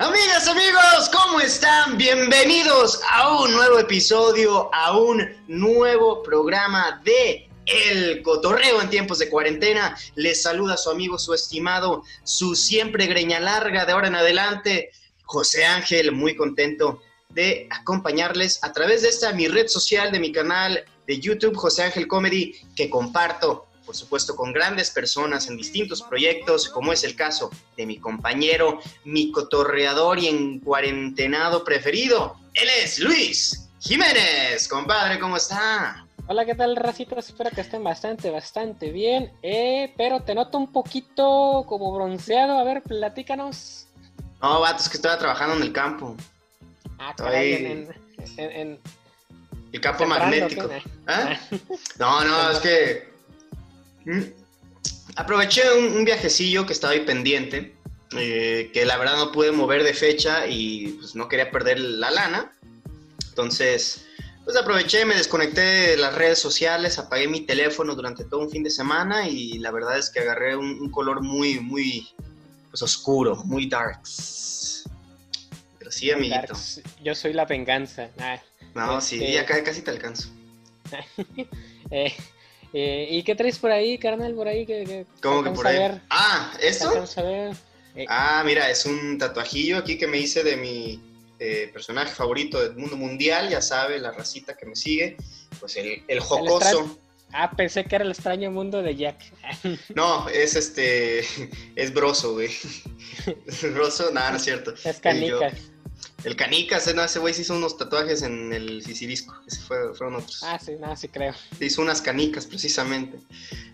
Amigas, amigos, ¿cómo están? Bienvenidos a un nuevo episodio, a un nuevo programa de El Cotorreo en tiempos de cuarentena. Les saluda su amigo, su estimado, su siempre greña larga de ahora en adelante, José Ángel, muy contento de acompañarles a través de esta mi red social de mi canal de YouTube, José Ángel Comedy, que comparto por supuesto, con grandes personas en distintos proyectos, como es el caso de mi compañero, mi cotorreador y en cuarentenado preferido. Él es Luis Jiménez. Compadre, ¿cómo está? Hola, ¿qué tal, racitas? Espero que estén bastante, bastante bien. Eh, pero te noto un poquito como bronceado. A ver, platícanos. No, vato, es que estaba trabajando en el campo. Ah, caray, en, en, el campo magnético. ¿Ah? No, no, es que. Aproveché un, viajecillo que estaba ahí pendiente, eh, que la verdad no pude mover de fecha y pues no quería perder la lana. Entonces, pues aproveché, me desconecté de las redes sociales, apagué mi teléfono durante todo un fin de semana y la verdad es que agarré un, color muy, muy pues, oscuro, muy darks. Pero sí, amiguito. Yo soy la venganza. no, sí, este ya casi te alcanzo. eh, eh, ¿Y qué traes por ahí, carnal? Por ahí que, ¿Cómo que por ahí? Ah, ¿esto? Eh, ah, mira, es un tatuajillo aquí que me hice de mi eh, personaje favorito del mundo mundial, ya sabe, la racita que me sigue, pues el, el jocoso. ah, pensé que era el extraño mundo de Jack. no, es este, es broso, güey. broso, nada, no es cierto. Es canicas. El Canicas, no, ese güey se hizo unos tatuajes en el Sicilisco. Ese fue, fueron otros. Ah, sí, nada, sí creo. Se hizo unas canicas, precisamente.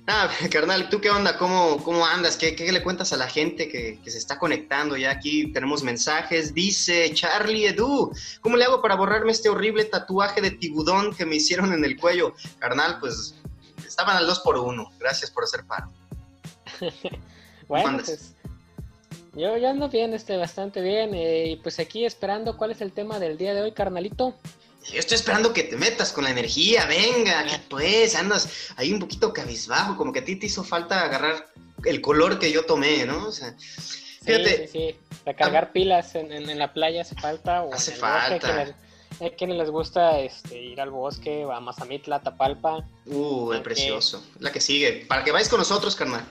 Nada, carnal, ¿tú qué onda? ¿Cómo, cómo andas? ¿Qué, ¿Qué, le cuentas a la gente que, que, se está conectando? Ya aquí tenemos mensajes. Dice Charlie Edu, ¿cómo le hago para borrarme este horrible tatuaje de tibudón que me hicieron en el cuello? Carnal, pues estaban al dos por uno. Gracias por hacer paro. bueno, pues yo, yo ando bien, este, bastante bien. Eh, y pues aquí esperando cuál es el tema del día de hoy, carnalito. Yo estoy esperando que te metas con la energía, venga, que pues andas ahí un poquito cabizbajo, como que a ti te hizo falta agarrar el color que yo tomé, ¿no? O sea, fíjate. Sí, sí, Recargar pilas en, en, la playa hace falta. O hace falta. Hay quienes les gusta este, ir al bosque, a Mazamitla, Tapalpa. Uh, es precioso. La que sigue. Para que vayas con nosotros, carnal.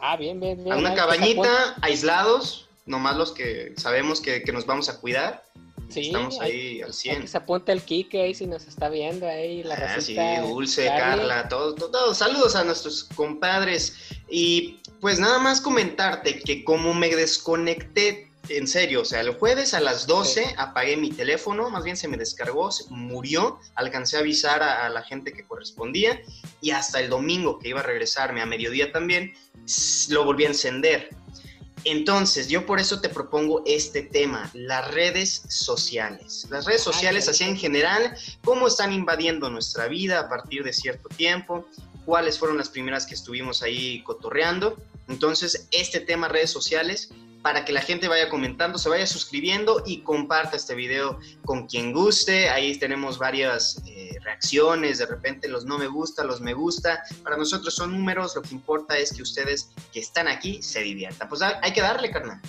Ah, bien, bien, bien. A una cabañita, aislados, nomás los que sabemos que, nos vamos a cuidar. Sí, Estamos ahí al 100. se apunta el Kike ahí si nos está viendo ahí, la ah, Sí, Dulce, Carla, todos, todo, Saludos a nuestros compadres. Y pues nada más comentarte que como me desconecté en serio, o sea, el jueves a las 12 apagué mi teléfono, más bien se me descargó, se murió, alcancé a avisar a, la gente que correspondía y hasta el domingo que iba a regresarme a mediodía también, lo volví a encender. Entonces, yo por eso te propongo este tema, las redes sociales. Las redes sociales, así en general, cómo están invadiendo nuestra vida a partir de cierto tiempo, cuáles fueron las primeras que estuvimos ahí cotorreando. Entonces, este tema, redes sociales, para que la gente vaya comentando, se vaya suscribiendo y comparta este video con quien guste. Ahí tenemos varias eh, reacciones, de repente los no me gusta, los me gusta. Para nosotros son números, lo que importa es que ustedes que están aquí se diviertan. Pues hay que darle, carnal.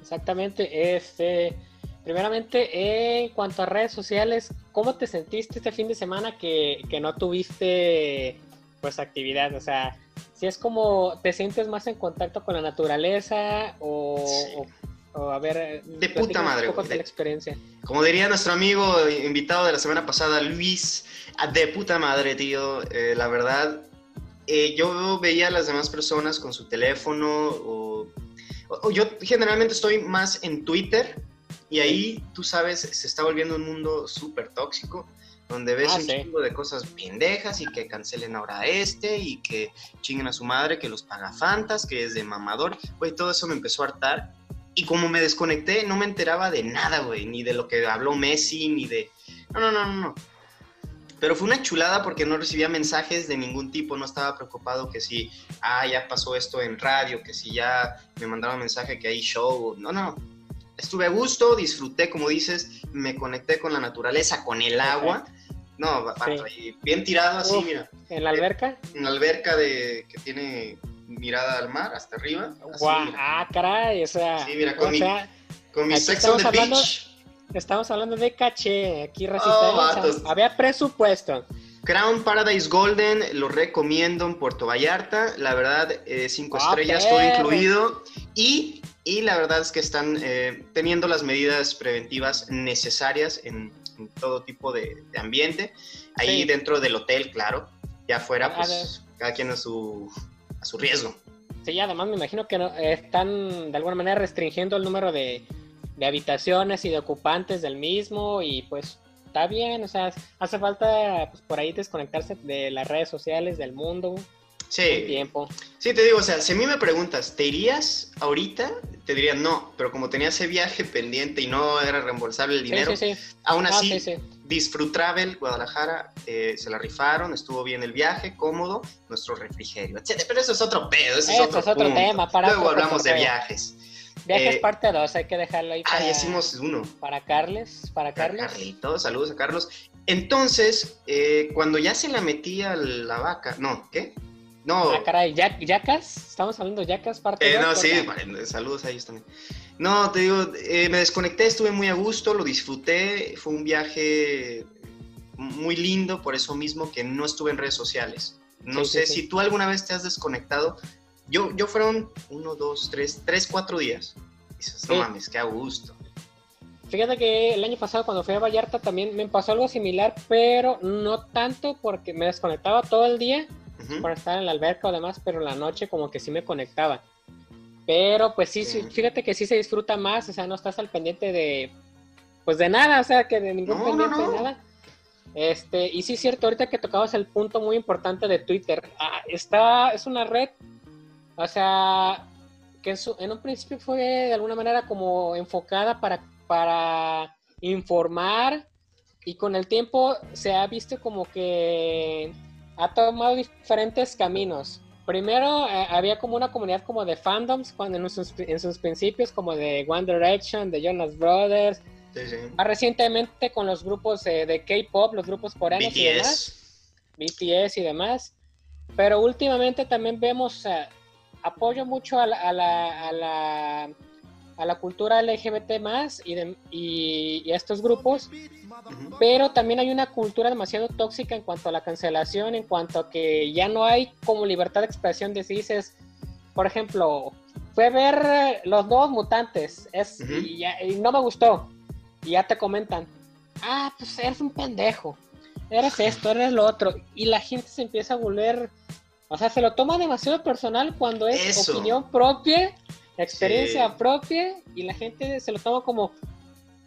Exactamente, este... Primeramente, en cuanto a redes sociales, ¿cómo te sentiste este fin de semana que, que no tuviste pues actividad? O sea, si es como te sientes más en contacto con la naturaleza o, a ver de puta madre un de, la experiencia. Como diría nuestro amigo invitado de la semana pasada Luis de puta madre tío eh, la verdad eh, yo veía a las demás personas con su teléfono o, o, yo generalmente estoy más en Twitter y ahí tú sabes se está volviendo un mundo súper tóxico donde ves ah, un chingo de cosas pendejas y que cancelen ahora este y que chinguen a su madre, que los paga Fantas, que es de mamador, güey, todo eso me empezó a hartar. Y como me desconecté, no me enteraba de nada, güey, ni de lo que habló Messi, ni de... No, no, no, no, no. Pero fue una chulada porque no recibía mensajes de ningún tipo, no estaba preocupado que si, ah, ya pasó esto en radio, que si ya me mandaron mensaje que hay show, no, no. Estuve a gusto, disfruté, como dices, me conecté con la naturaleza, con el agua. No, bien tirado así, mira. ¿En la alberca? En la alberca de que tiene mirada al mar hasta arriba. ah, caray, o sea. Sí, mira, con, mi, Con mi Aquí Sex on estamos the hablando- Beach. Estamos hablando de caché, aquí Oh, resistencia. vatos. Había presupuesto. Crown Paradise Golden, lo recomiendo en Puerto Vallarta. La verdad, eh, cinco Ah, estrellas, todo incluido. Y, y la verdad es que están eh, teniendo las medidas preventivas necesarias en, en todo tipo de, de ambiente. Ahí Sí. dentro del hotel, claro. Ya afuera, A pues cada quien a su, a su riesgo. Sí, además me imagino que no- están de alguna manera restringiendo el número de, de habitaciones y de ocupantes del mismo y pues está bien, o sea, hace falta pues, por ahí desconectarse de las redes sociales, del mundo, un Sí, tiempo. sí, te digo, o sea, si a mí me preguntas, ¿te irías ahorita? Te diría no, pero como tenía ese viaje pendiente y no era reembolsable el dinero, sí, sí. aún Ah, así sí, sí. Disfrutravel Guadalajara eh, se la rifaron, estuvo bien el viaje, cómodo, nuestro refrigerio, etc. Pero eso es otro pedo, Eso es otro, es otro tema, para Luego hablamos de viajes. Viajes Eh, parte 2, hay que dejarlo ahí para, Ah, ya hicimos uno. para Carles, para Carles. Carlitos, saludos a Carlos. Entonces, eh, cuando ya se la metía la vaca, no, ¿qué? No, Ah, caray, ¿Ya- ¿Yacas? ¿Estamos hablando de Yacas parte Eh, 2? no, sí, vale, saludos a ellos también. No, te digo, eh, me desconecté, estuve muy a gusto, lo disfruté, fue un viaje muy lindo, por eso mismo que no estuve en redes sociales. No Sí, sé sí. si tú alguna vez te has desconectado. Yo, yo fueron uno, dos, tres, tres, cuatro días. Dices, no mames, qué a gusto. Fíjate que el año pasado cuando fui a Vallarta también me pasó algo similar, pero no tanto porque me desconectaba todo el día Ujú. para estar en la alberca o demás, pero en la noche como que sí me conectaba. Pero pues sí, sí, Sí. fíjate que sí se disfruta más, o sea, no estás al pendiente de, pues de nada, o sea, que de ningún No, pendiente no, no. de nada. Este, y sí es cierto, ahorita que tocabas el punto muy importante de Twitter, ah, está, es una red, o sea, que en, su- en un principio fue de alguna manera como enfocada para, para informar y con el tiempo se ha visto como que ha tomado diferentes caminos. Primero eh, había como una comunidad como de fandoms cuando en sus, en sus principios como de One Direction, de Jonas Brothers, Sí, sí. más recientemente con los grupos eh, de K-pop, los grupos coreanos y demás. BTS. BTS y demás. Pero últimamente también vemos eh, apoyo mucho a la, a la, a la, a la cultura LGBT más y, de- y, y a estos grupos, pero también hay una cultura demasiado tóxica en cuanto a la cancelación, en cuanto a que ya no hay como libertad de expresión de si dices, por ejemplo, fue a ver eh, los nuevos mutantes es, y, ya- y no me gustó, y ya te comentan, ah, pues eres un pendejo, eres esto, eres lo otro, y la gente se empieza a volver, o sea, se lo toma demasiado personal cuando es Eso. opinión propia, experiencia Sí. propia, y la gente se lo toma como,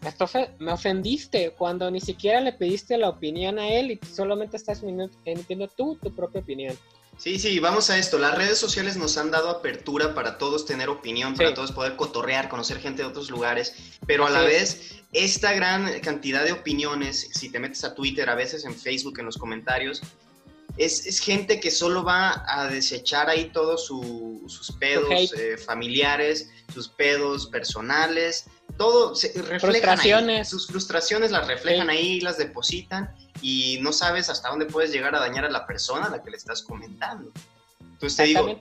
"Esto fue- me ofendiste, cuando ni siquiera le pediste la opinión a él y solamente estás emitiendo- tú tu propia opinión. Sí, sí, vamos a esto. Las redes sociales nos han dado apertura para todos tener opinión, para Sí. todos poder cotorrear, conocer gente de otros lugares, pero a la vez, esta gran cantidad de opiniones, si te metes a Twitter, a veces en Facebook, en los comentarios, es, es gente que solo va a desechar ahí todos su- sus pedos eh, familiares, sus pedos personales, todo se reflejan ahí. Sus frustraciones las reflejan ahí, las depositan y no sabes hasta dónde puedes llegar a dañar a la persona a la que le estás comentando. Entonces te digo,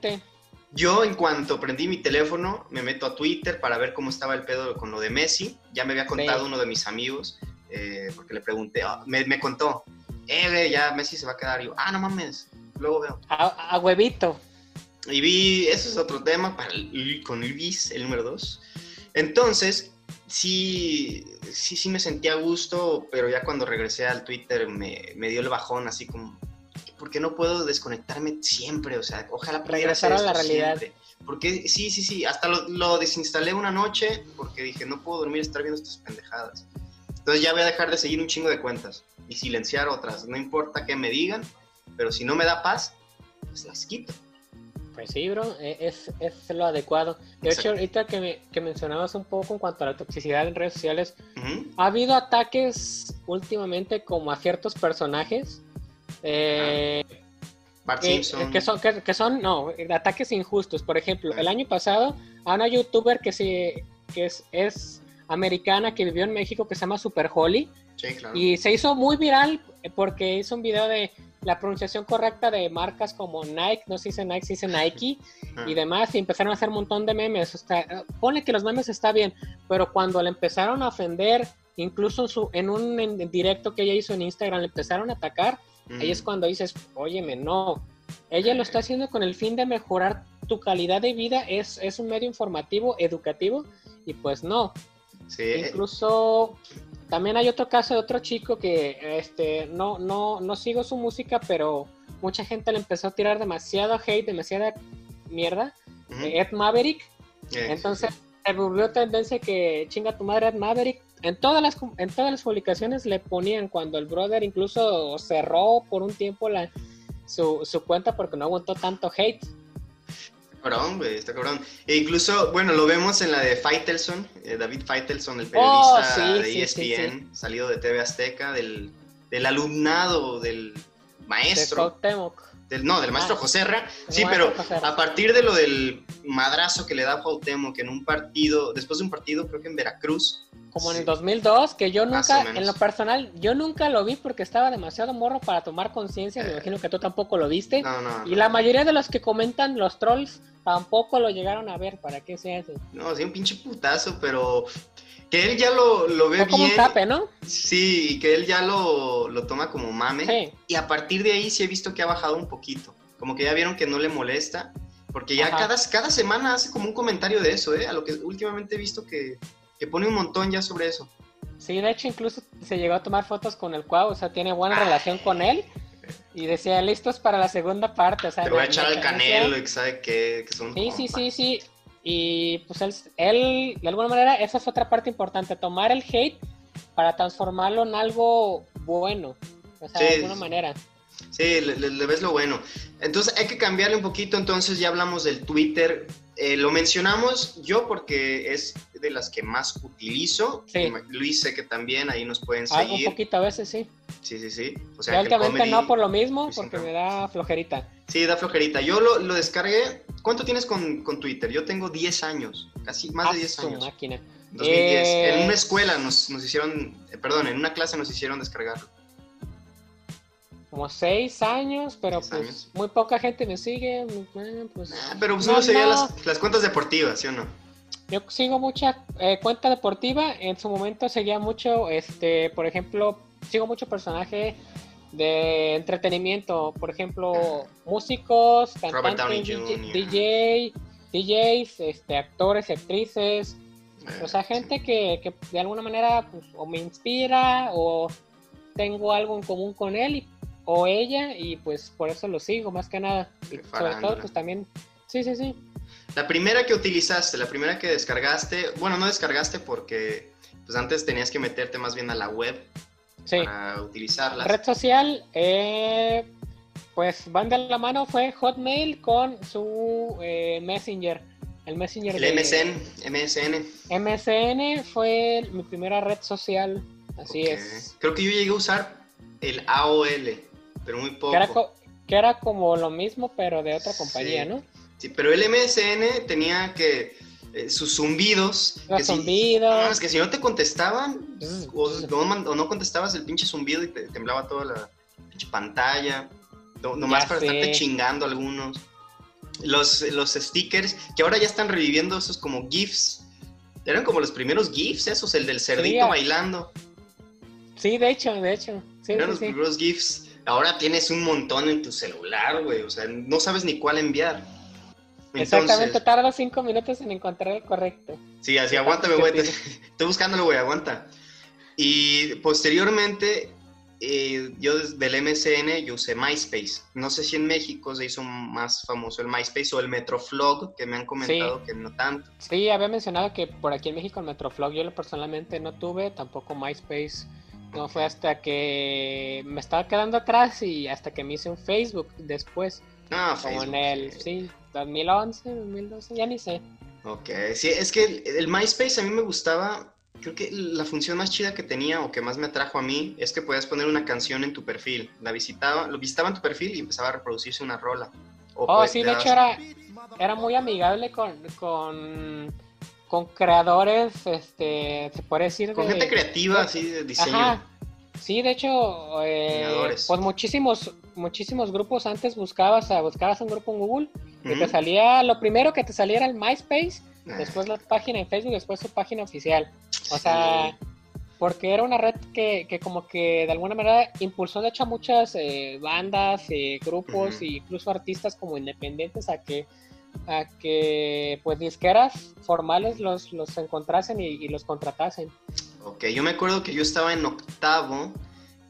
yo en cuanto prendí mi teléfono, me meto a Twitter para ver cómo estaba el pedo con lo de Messi. Ya me había contado Sí. uno de mis amigos, eh, porque le pregunté, ah, me, me contó, eh, güey, ya Messi se va a quedar. Y yo, ah, no mames, luego veo. A, a huevito. Y vi, eso es otro tema para el- con Luis, el número dos. Entonces, sí, sí, sí me sentí a gusto, pero ya cuando regresé al Twitter me, me dio el bajón, así como, ¿por qué no puedo desconectarme siempre? O sea, ojalá pudiera Regresar a la realidad. siempre. Porque sí, sí, sí, hasta lo, lo desinstalé una noche porque dije, no puedo dormir estar viendo estas pendejadas. Entonces ya voy a dejar de seguir un chingo de cuentas y silenciar otras. No importa qué me digan, pero si no me da paz, pues las quito. Pues sí, bro, e- es, es lo adecuado. De Exacto. hecho, ahorita que, me- que mencionabas un poco en cuanto a la toxicidad en redes sociales, ha habido ataques últimamente como a ciertos personajes. eh, Bart que, son, que, que son, no, ataques injustos. Por ejemplo, el año pasado a una youtuber que, se, que es, es americana que vivió en México que se llama Super Holly Sí, claro. y se hizo muy viral porque hizo un video de la pronunciación correcta de marcas como Nike, no se dice Nike, se dice Nike y demás, y empezaron a hacer un montón de memes. O sea, pone que los memes está bien, pero cuando le empezaron a ofender, incluso en, su, en un directo que ella hizo en Instagram, le empezaron a atacar, ahí es cuando dices, óyeme, no, ella lo está haciendo con el fin de mejorar tu calidad de vida, es, es un medio informativo, educativo, y pues no. Incluso también hay otro caso de otro chico que este, no, no, no sigo su música, pero mucha gente le empezó a tirar demasiado hate, demasiada mierda. Ed Maverick. Entonces se volvió tendencia que chinga tu madre Ed Maverick. En todas, las, en todas las publicaciones le ponían cuando el brother incluso cerró por un tiempo la, su, su cuenta porque no aguantó tanto hate. Cabrón, güey, está cabrón. E incluso, bueno, lo vemos en la de Faitelson, eh, David Faitelson, el periodista oh, de ESPN, salido de TV Azteca, del, del alumnado, del maestro. Del, no, del maestro ah, Joserra. Sí, pero a partir de lo del madrazo que le da que en un partido, después de un partido, creo que en Veracruz, como en el 2002, que yo nunca, en lo personal, yo nunca lo vi porque estaba demasiado morro para tomar conciencia. Me imagino que tú tampoco lo viste. y la mayoría de los que comentan los trolls tampoco lo llegaron a ver. ¿Para qué se hace? No, sí, un pinche putazo, pero que él ya lo, lo ve como bien. un tape, ¿no? Sí, y que él ya lo, lo toma como mame. Y a partir de ahí sí he visto que ha bajado un poquito. Como que ya vieron que no le molesta. Porque ya cada, cada semana hace como un comentario de eso, ¿eh? A lo que últimamente he visto que que pone un montón ya sobre eso. Sí, de hecho incluso se llegó a tomar fotos con el Cuau, o sea, tiene buena relación con él. Y decía, listos para la segunda parte. O sea, Te voy a echar al canelo y sabe que, son. Sí, sí, sí, sí. Y pues él, él, de alguna manera, esa es otra parte importante, tomar el hate para transformarlo en algo bueno. O sea, de alguna manera. Sí, le, ves lo bueno. Entonces hay que cambiarle un poquito, entonces ya hablamos del Twitter. Eh, lo mencionamos yo porque es de las que más utilizo. Luis sé que también ahí nos pueden seguir. Ah, un poquito a veces, sí. Sí, sí, sí. O sea, no por lo mismo, porque me da flojerita. Sí, da flojerita. Yo lo, lo descargué. ¿Cuánto tienes con, con, Twitter? Yo tengo 10 años, casi más de 10 años. máquina. 2010. En una escuela nos, nos hicieron, eh, perdón, en una clase nos hicieron descargarlo como seis años, pero pues muy poca gente me sigue. Pues, ah, pero pues uno seguía las, las, cuentas deportivas, ¿sí o no? Yo sigo mucha eh, cuenta deportiva. En su momento seguía mucho, este, por ejemplo, sigo mucho personaje de entretenimiento, por ejemplo, músicos, cantantes, DJ, DJs, este, actores, actrices, o sea, gente que, que de alguna manera pues, o me inspira o tengo algo en común con él y o ella y pues por eso lo sigo más que nada. Y sobre todo pues también, sí, sí, sí. La primera que utilizaste, la primera que descargaste, bueno, no descargaste porque pues antes tenías que meterte más bien a la web para utilizarla. Red social, eh, pues van de la mano fue Hotmail con su eh, Messenger. El Messenger el MSN, MSN. MSN fue mi primera red social, así es. Creo que yo llegué a usar el AOL pero muy poco. Que era, como lo mismo, pero de otra compañía, ¿no? Sí, pero el MSN tenía que eh, sus zumbidos. Los zumbidos. es que si no te contestaban, o, no, contestabas el pinche zumbido y te temblaba toda la pinche pantalla. No, nomás para estarte chingando algunos. Los, los stickers, que ahora ya están reviviendo esos como GIFs. Eran como los primeros GIFs, esos, el del cerdito bailando. Sí, de hecho, de hecho. Eran los primeros GIFs. Ahora tienes un montón en tu celular, güey. O sea, no sabes ni cuál enviar. Exactamente, tarda cinco minutos en encontrar el correcto. Sí, así, aguántame, güey. Estoy buscándolo, güey, aguanta. Y posteriormente, eh, yo desde el MSN, yo usé MySpace. No sé si en México se hizo más famoso el MySpace o el Metroflog, que me han comentado que no tanto. Sí, había mencionado que por aquí en México el Metroflog yo personalmente no tuve, tampoco MySpace no fue hasta que me estaba quedando atrás y hasta que me hice un Facebook después. Ah, como en el, sí, 2011, 2012, ya ni sé. Ok, sí, es que el, MySpace a mí me gustaba, creo que la función más chida que tenía o que más me atrajo a mí es que podías poner una canción en tu perfil. La visitaba, lo visitaba en tu perfil y empezaba a reproducirse una rola. oh, sí, de hecho era, era muy amigable con, con con creadores, este, se puede decir. Con gente creativa, así, de diseño. Sí, de hecho, eh, pues muchísimos, muchísimos grupos antes buscabas, buscabas un grupo en Google y te salía, lo primero que te salía era el MySpace, ah. después la página en Facebook, después su página oficial. O sea, porque era una red que, que, como que de alguna manera impulsó de hecho a muchas eh, bandas, eh, grupos e incluso artistas como independientes a que a que pues disqueras formales los, los encontrasen y, los contratasen. Ok, yo me acuerdo que yo estaba en octavo,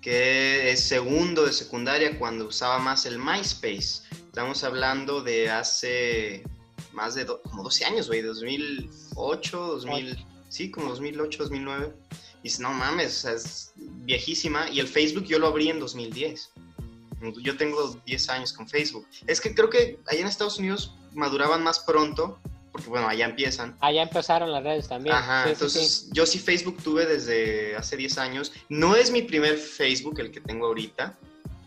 que es segundo de secundaria, cuando usaba más el MySpace. Estamos hablando de hace más de como 12 años, güey, 2008, 2000, sí, como 2008, 2009. Y dice, no mames, es viejísima. Y el Facebook yo lo abrí en 2010. Yo tengo 10 años con Facebook. Es que creo que allá en Estados Unidos maduraban más pronto, porque bueno, allá empiezan. Allá empezaron las redes también. Ajá, entonces yo sí Facebook tuve desde hace 10 años. No es mi primer Facebook el que tengo ahorita.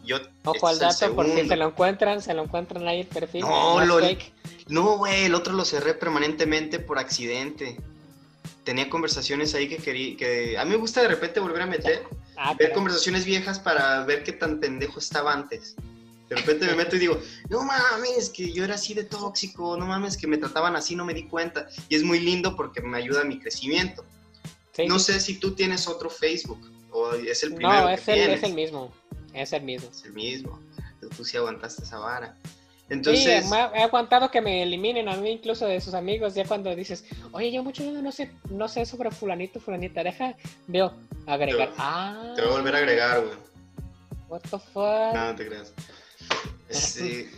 Yo, Ojo al dato, porque se lo encuentran, se lo encuentran ahí el perfil. No, lo, no, güey, el otro lo cerré permanentemente por accidente tenía conversaciones ahí que quería, que a mí me gusta de repente volver a meter, ah, ver conversaciones viejas para ver qué tan pendejo estaba antes. De repente me meto y digo, no mames, que yo era así de tóxico, no mames, que me trataban así, no me di cuenta. Y es muy lindo porque me ayuda a mi crecimiento. No sé si tú tienes otro Facebook o es el primero. No, es, el, es el mismo, es el mismo. Es el mismo. Tú sí aguantaste esa vara. Entonces, sí, he aguantado que me eliminen a mí incluso de sus amigos ya cuando dices, oye, yo mucho no sé, no sé sobre fulanito, fulanita, deja, veo, agregar. Te, ah. te voy a volver a agregar, güey. What the fuck. No, no te creas. Sí,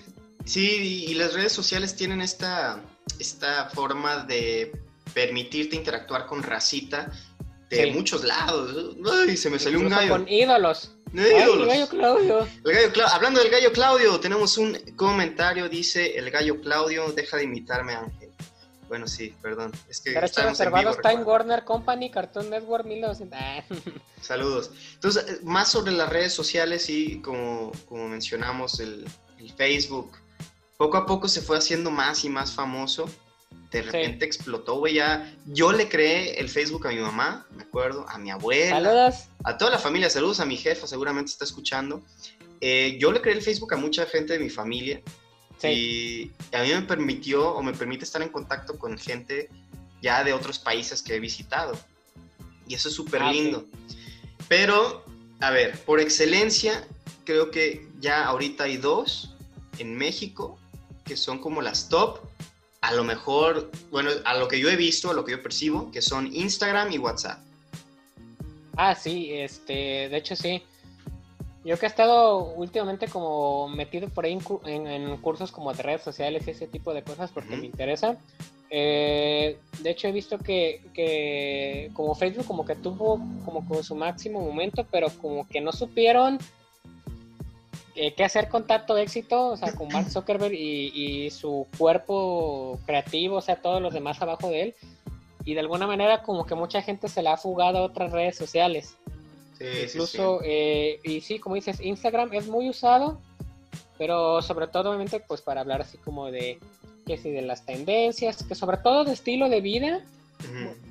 sí, y las redes sociales tienen esta, esta forma de permitirte interactuar con racita de muchos lados. Ay, se me salió un gallo. Con ídolos el gallo Claudio. Hablando del gallo Claudio, tenemos un comentario, dice el gallo Claudio, deja de imitarme Ángel. Bueno, sí, perdón. Es que reservados Time Warner Company, Cartoon Network 1900. Ah. Saludos. Entonces, eh, más sobre las redes sociales y como, como mencionamos el, Facebook, poco a poco se fue haciendo más y más famoso de repente explotó, güey, ya. Yo le creé el Facebook a mi mamá, me acuerdo, a mi abuela. Saludos. A toda la familia, saludos a mi jefa, seguramente está escuchando. Eh, yo le creé el Facebook a mucha gente de mi familia. Y a mí me permitió o me permite estar en contacto con gente ya de otros países que he visitado. Y eso es súper ah, lindo. Pero, a ver, por excelencia, creo que ya ahorita hay dos en México que son como las top a lo mejor, bueno, a lo que yo he visto, a lo que yo percibo, que son Instagram y WhatsApp. Ah, sí, este, de hecho sí. Yo que he estado últimamente como metido por ahí en, cursos como de redes sociales y ese tipo de cosas porque me interesa. Eh, de hecho he visto que, que, como Facebook como que tuvo como con su máximo momento, pero como que no supieron eh, que hacer con tanto éxito, o sea, con Mark Zuckerberg y, su cuerpo creativo, o sea, todos los demás abajo de él. Y de alguna manera como que mucha gente se la ha fugado a otras redes sociales. Sí, Incluso, sí, eh, y sí, como dices, Instagram es muy usado, pero sobre todo, obviamente, pues para hablar así como de, que si de las tendencias, que sobre todo de estilo de vida,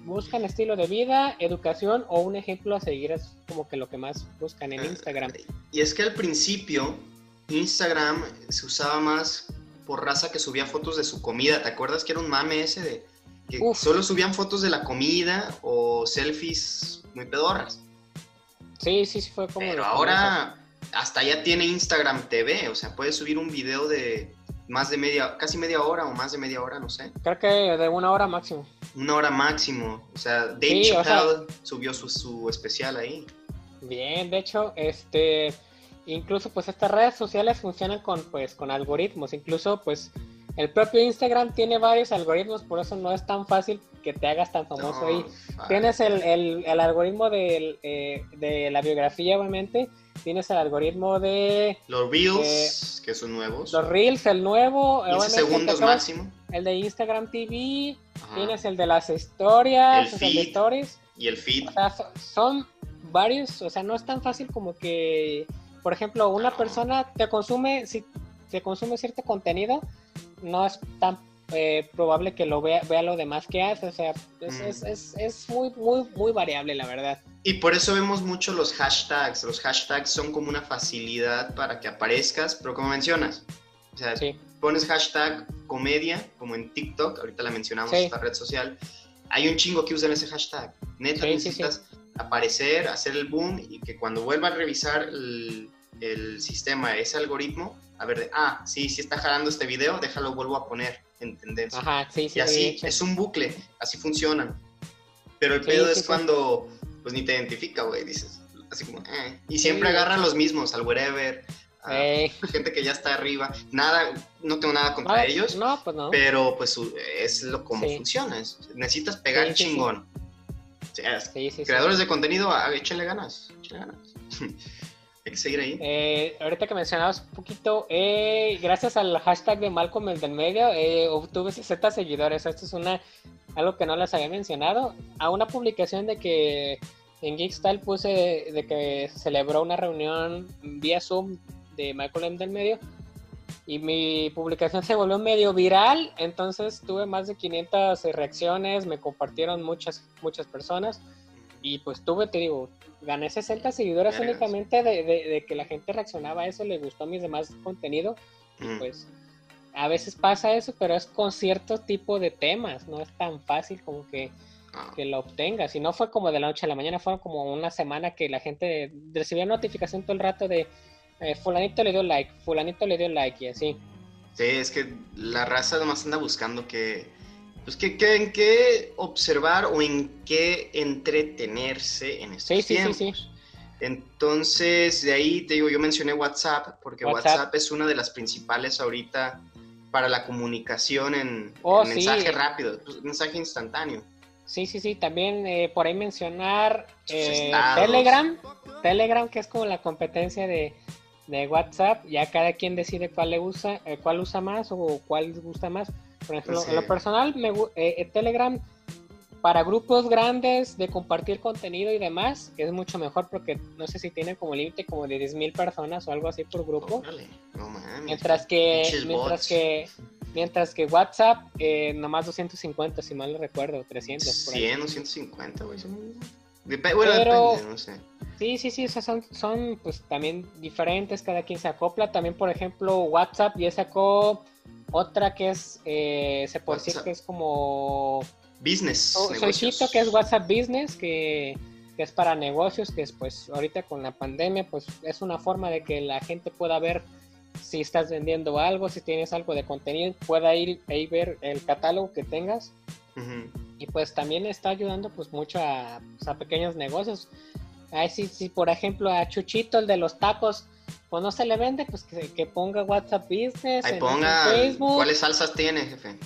buscan estilo de vida, educación o un ejemplo a seguir es como que lo que más buscan en ah, Instagram. Y es que al principio Instagram se usaba más por raza que subía fotos de su comida. ¿Te acuerdas que era un mame ese de que solo subían fotos de la comida o selfies muy pedorras? Sí, sí, sí fue como. Pero ahora hasta ya tiene Instagram TV, o sea, puedes subir un video de más de media, casi media hora o más de media hora, no sé. Creo que de una hora máximo. Una hora máximo. O sea, Dave Chappelle subió su, especial ahí. Bien, de hecho, este, incluso pues estas redes sociales funcionan con, pues, con algoritmos. Incluso pues el propio Instagram tiene varios algoritmos, por eso no es tan fácil que te hagas tan famoso ahí. Tienes el, algoritmo de, eh, de la biografía, obviamente, tienes el algoritmo de... Los Reels, que son nuevos. Los Reels, el nuevo. 15 segundos máximo. El de Instagram TV, tienes el de las historias, el, stories. Y el feed. O sea, son varios, o sea, no es tan fácil como que, por ejemplo, una persona te consume, si te consume cierto contenido, no es tan eh, probable que lo vea, vea lo demás que hace, o sea, es, mm. es, es, es muy, muy, muy variable, la verdad. Y por eso vemos mucho los hashtags. Los hashtags son como una facilidad para que aparezcas, pero como mencionas, o sea, pones hashtag comedia, como en TikTok, ahorita la mencionamos, esta red social, hay un chingo que usan ese hashtag. Neta, necesitas aparecer, hacer el boom y que cuando vuelva a revisar el, el sistema, ese algoritmo, a ver, ah, sí, sí está jalando este video, déjalo, vuelvo a poner en tendencia. Ajá, sí, sí. Y así, es un bucle, así funcionan. Pero el pedo es cuando, pues ni te identifica, güey, dices, así como, eh. Y siempre agarran los mismos, al wherever, a gente que ya está arriba. Nada, no tengo nada contra ellos. No, pues no. Pero pues es lo como funciona. necesitas pegar chingón. creadores de contenido, échale ganas, échale ganas. Hay que seguir ahí. Eh, ahorita que mencionabas un poquito, eh, gracias al hashtag de Malcolm el del medio, eh, obtuve 60 seguidores. Esto es una algo que no les había mencionado. A una publicación de que en Geekstyle puse de, que celebró una reunión vía Zoom de Malcolm el del medio y mi publicación se volvió medio viral, entonces tuve más de 500 reacciones, me compartieron muchas, muchas personas y pues tuve, te digo, gané 60 seguidores únicamente de, que la gente reaccionaba a eso, le gustó mis demás contenido. Mm. Pues a veces pasa eso, pero es con cierto tipo de temas, no es tan fácil como que, ah. que lo obtengas. Si no fue como de la noche a la mañana, fue como una semana que la gente recibía notificación todo el rato de eh, fulanito le dio like, fulanito le dio like y así. Sí, es que la raza además anda buscando que pues que, en qué observar o en qué entretenerse en estos sí, tiempos. Sí, sí, Entonces, de ahí te digo, yo mencioné WhatsApp, porque WhatsApp, es una de las principales ahorita para la comunicación en, oh, mensaje rápido, pues, mensaje instantáneo. Sí, sí, sí, también eh, por ahí mencionar eh, Telegram, Telegram que es como la competencia de, de, WhatsApp, ya cada quien decide cuál le usa, eh, cuál usa más o cuál les gusta más. Por ejemplo, en lo personal, me, eh, eh, Telegram para grupos grandes de compartir contenido y demás es mucho mejor porque no sé si tiene como límite como de 10.000 personas o algo así por grupo. mientras que mientras que mientras que WhatsApp eh, nomás 250 si mal no recuerdo, 300 100 o 150, güey. Bueno, depende, no sé. Sí, sí, sí, o sea, son, son pues también diferentes, cada quien se acopla. También, por ejemplo, WhatsApp ya sacó otra que es, eh, se puede decir que es como... Business. Oh, solicito que es WhatsApp Business, que, es para negocios, que es pues ahorita con la pandemia, pues es una forma de que la gente pueda ver si estás vendiendo algo, si tienes algo de contenido, pueda ir ahí ver el catálogo que tengas. Y pues también está ayudando pues mucho a, pues, a pequeños negocios. Ahí sí, sí, por ejemplo a Chuchito, el de los tacos, pues no se le vende, pues que, ponga WhatsApp Business. Ahí ponga Facebook. cuáles salsas tiene, jefe.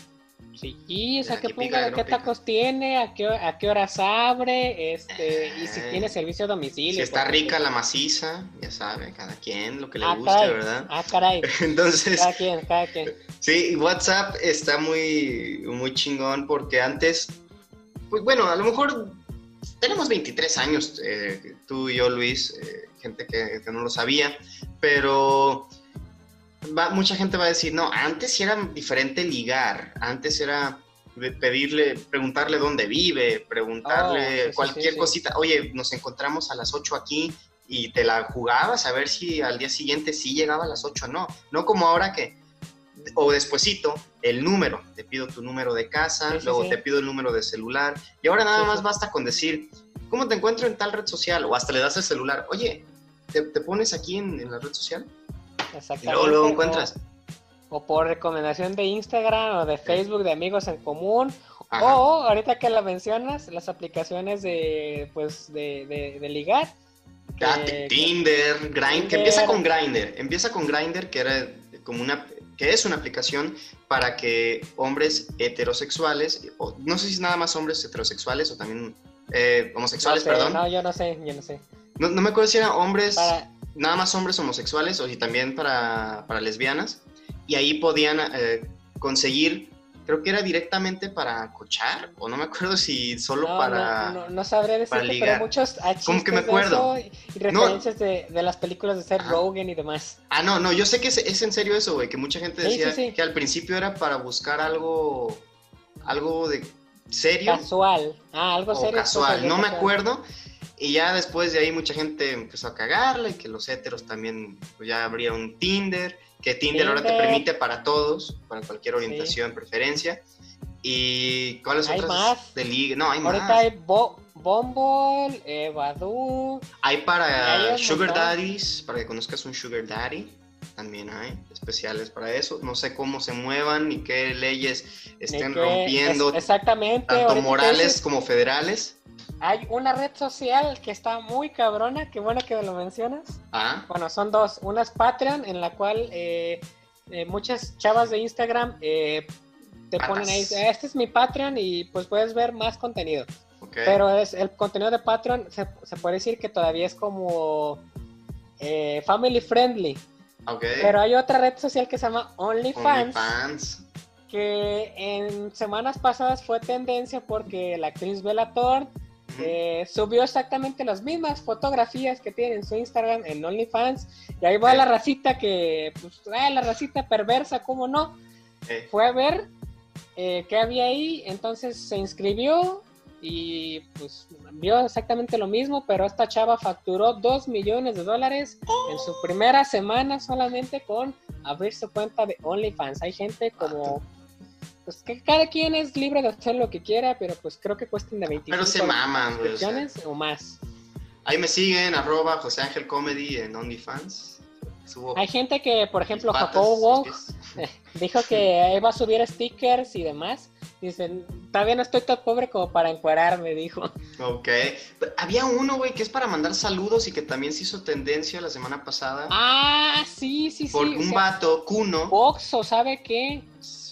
Sí, o sea, que ponga qué tacos tiene, a qué, a qué horas abre, este, y si eh, tiene servicio a domicilio. Si está rica la maciza, ya sabe, cada quien lo que le ah, guste, ¿verdad? Ah, caray. Entonces. Cada quien, cada quien. Sí, WhatsApp está muy, muy chingón porque antes, pues bueno, a lo mejor tenemos 23 años, eh, tú y yo, Luis, eh, gente que, que no lo sabía pero mucha gente va a decir, no, antes era diferente ligar, antes era pedirle, preguntarle dónde vive, preguntarle oh, cualquier cosita, oye, nos encontramos a las 8 aquí y te la jugabas a ver si al día siguiente sí llegaba a las 8 o no, no como ahora que, o despuesito, el número, te pido tu número de casa, luego te pido el número de celular, y ahora nada más basta con decir, ¿cómo te encuentro en tal red social? O hasta le das el celular, oye, te, pones aquí en, la red social. Exactamente. Y luego, lo encuentras. O, por recomendación de Instagram o de Facebook de amigos en común. O ahorita que la mencionas, las aplicaciones de pues de, de, ligar. Ah, Tinder, Grindr, que empieza con Grindr, empieza con Grindr que era como una que es una aplicación para que hombres heterosexuales, o no sé si es nada más hombres heterosexuales o también eh, homosexuales, perdón. No, yo no sé, yo no sé. No, me acuerdo si eran hombres, nada más hombres homosexuales o si también para, lesbianas. Y ahí podían eh, conseguir, creo que era directamente para cochar, o no me acuerdo si solo para. No, no, sabré decirte, pero muchos ¿Cómo que me acuerdo? y referencias de, las películas de Seth Rogen y demás. Ah, no, no, yo sé que es, en serio eso, güey, que mucha gente decía que al principio era para buscar algo, algo de serio. Casual. Ah, algo serio. Casual, no me acuerdo Y ya después de ahí mucha gente empezó a cagarle, que los heteros también pues, ya abrieron Tinder, que Tinder, ahora te Tinder. permite para todos, para cualquier orientación, preferencia. ¿Y cuáles Hay otras más. de liga? No, hay Ahorita más. hay Bo Bumble, eh, Badoo. Hay para Hay Sugar. Daddies, para que conozcas un Sugar Daddy. También hay especiales para eso. No sé cómo se muevan ni qué leyes estén que- rompiendo, es- exactamente. tanto morales dices, como federales. Hay una red social que está muy cabrona, qué bueno que me lo mencionas. Ah, Bueno, son dos. Una es Patreon, en la cual eh, eh, muchas chavas de Instagram eh, te Patas. ponen ahí, este es mi Patreon y pues puedes ver más contenido. Pero es el contenido de Patreon se, se puede decir que todavía es como eh, family friendly. Pero hay otra red social que se llama OnlyFans, OnlyFans. que en semanas pasadas fue tendencia porque la actriz Bella Thorne eh, subió exactamente las mismas fotografías que tiene en su Instagram en OnlyFans. Y ahí va Sí. la racita que, pues, ah, la racita perversa, ¿cómo no? Fue a ver eh, qué había ahí, entonces se inscribió y pues vio exactamente lo mismo, pero esta chava facturó 2 millones de dólares en su primera semana solamente con abrir su cuenta de OnlyFans. Hay gente como... Pues que cada quien es libre de hacer lo que quiera, pero pues creo que cuestan de 25 Pero se maman, o sea. o más. Ahí me siguen, arroba José Ángel Comedy en OnlyFans. Subo Hay gente que, por ejemplo, patas, Jacobo Wong dijo que iba a subir stickers y demás. Dicen, todavía no estoy tan pobre como para encuerarme, dijo. Ok. Había uno, güey, que es para mandar saludos y que también se hizo tendencia la semana pasada. Ah, sí, sí, sí. por o un sea, vato, Kuno. Vox, o sabe qué.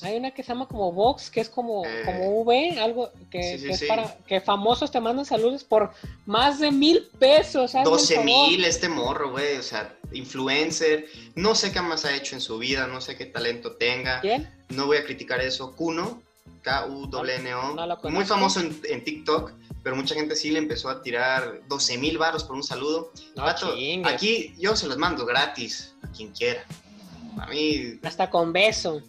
Hay una que se llama como Vox, que es como, Eh, como V, algo que, sí, sí, que es sí. para que famosos te mandan saludos por más de mil pesos. hazme el 12 favor. mil este morro, güey. O sea, influencer. No sé qué más ha hecho en su vida, no sé qué talento tenga. ¿Quién? No voy a criticar eso. Kuno, K-U-N-O. No Muy famoso en, en TikTok, pero mucha gente sí le empezó a tirar 12 mil baros por un saludo. No aquí yo se los mando gratis a quien quiera. A mí, Hasta con beso.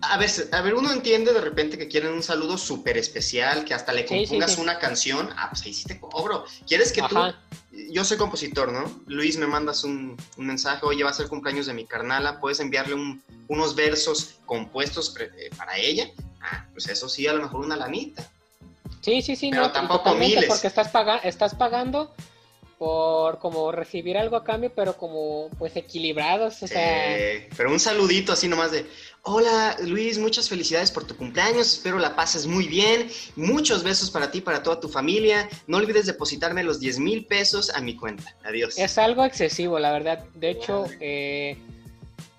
a veces, a ver, uno entiende de repente que quieren un saludo súper especial, que hasta le Sí, sí, compongas sí. una canción. Ah, pues ahí sí te cobro. ¿Quieres que Ajá. tú? Yo soy compositor, ¿no? Luis, me mandas un, un mensaje, oye, va a ser cumpleaños de mi carnala, ¿puedes enviarle un- unos versos compuestos pre- eh, para ella? Ah, pues eso sí, a lo mejor una lanita. Sí, sí, sí, Pero no, tampoco miles. porque estás, paga estás pagando por como recibir algo a cambio, pero como pues equilibrados, o sea, Eh, pero un saludito así nomás de, hola Luis, muchas felicidades por tu cumpleaños, espero la pases muy bien, muchos besos para ti, para toda tu familia, no olvides depositarme los 10 mil pesos a mi cuenta, adiós. es algo excesivo, la verdad. De hecho, eh,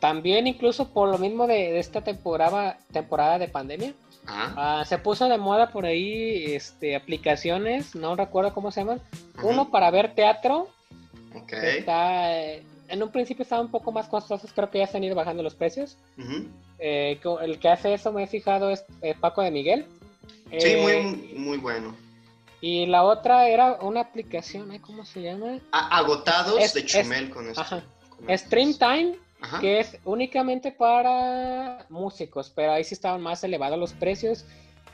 también incluso por lo mismo de, de esta temporada, temporada de pandemia, Ah, ah, se puso de moda por ahí este, aplicaciones, no recuerdo cómo se llaman. Uno para ver teatro, ok, que está, eh, en un principio estaban un poco más costosos, creo que ya se han ido bajando los precios. Eh, el que hace eso me he fijado es eh, Paco de Miguel. Sí, Eh, muy, muy bueno. Y la otra era una aplicación. ¿cómo se llama? Agotados Es- de es- Chumel con esto. ajá. con Stream Time, Ajá. que es únicamente para músicos, pero ahí sí estaban más elevados los precios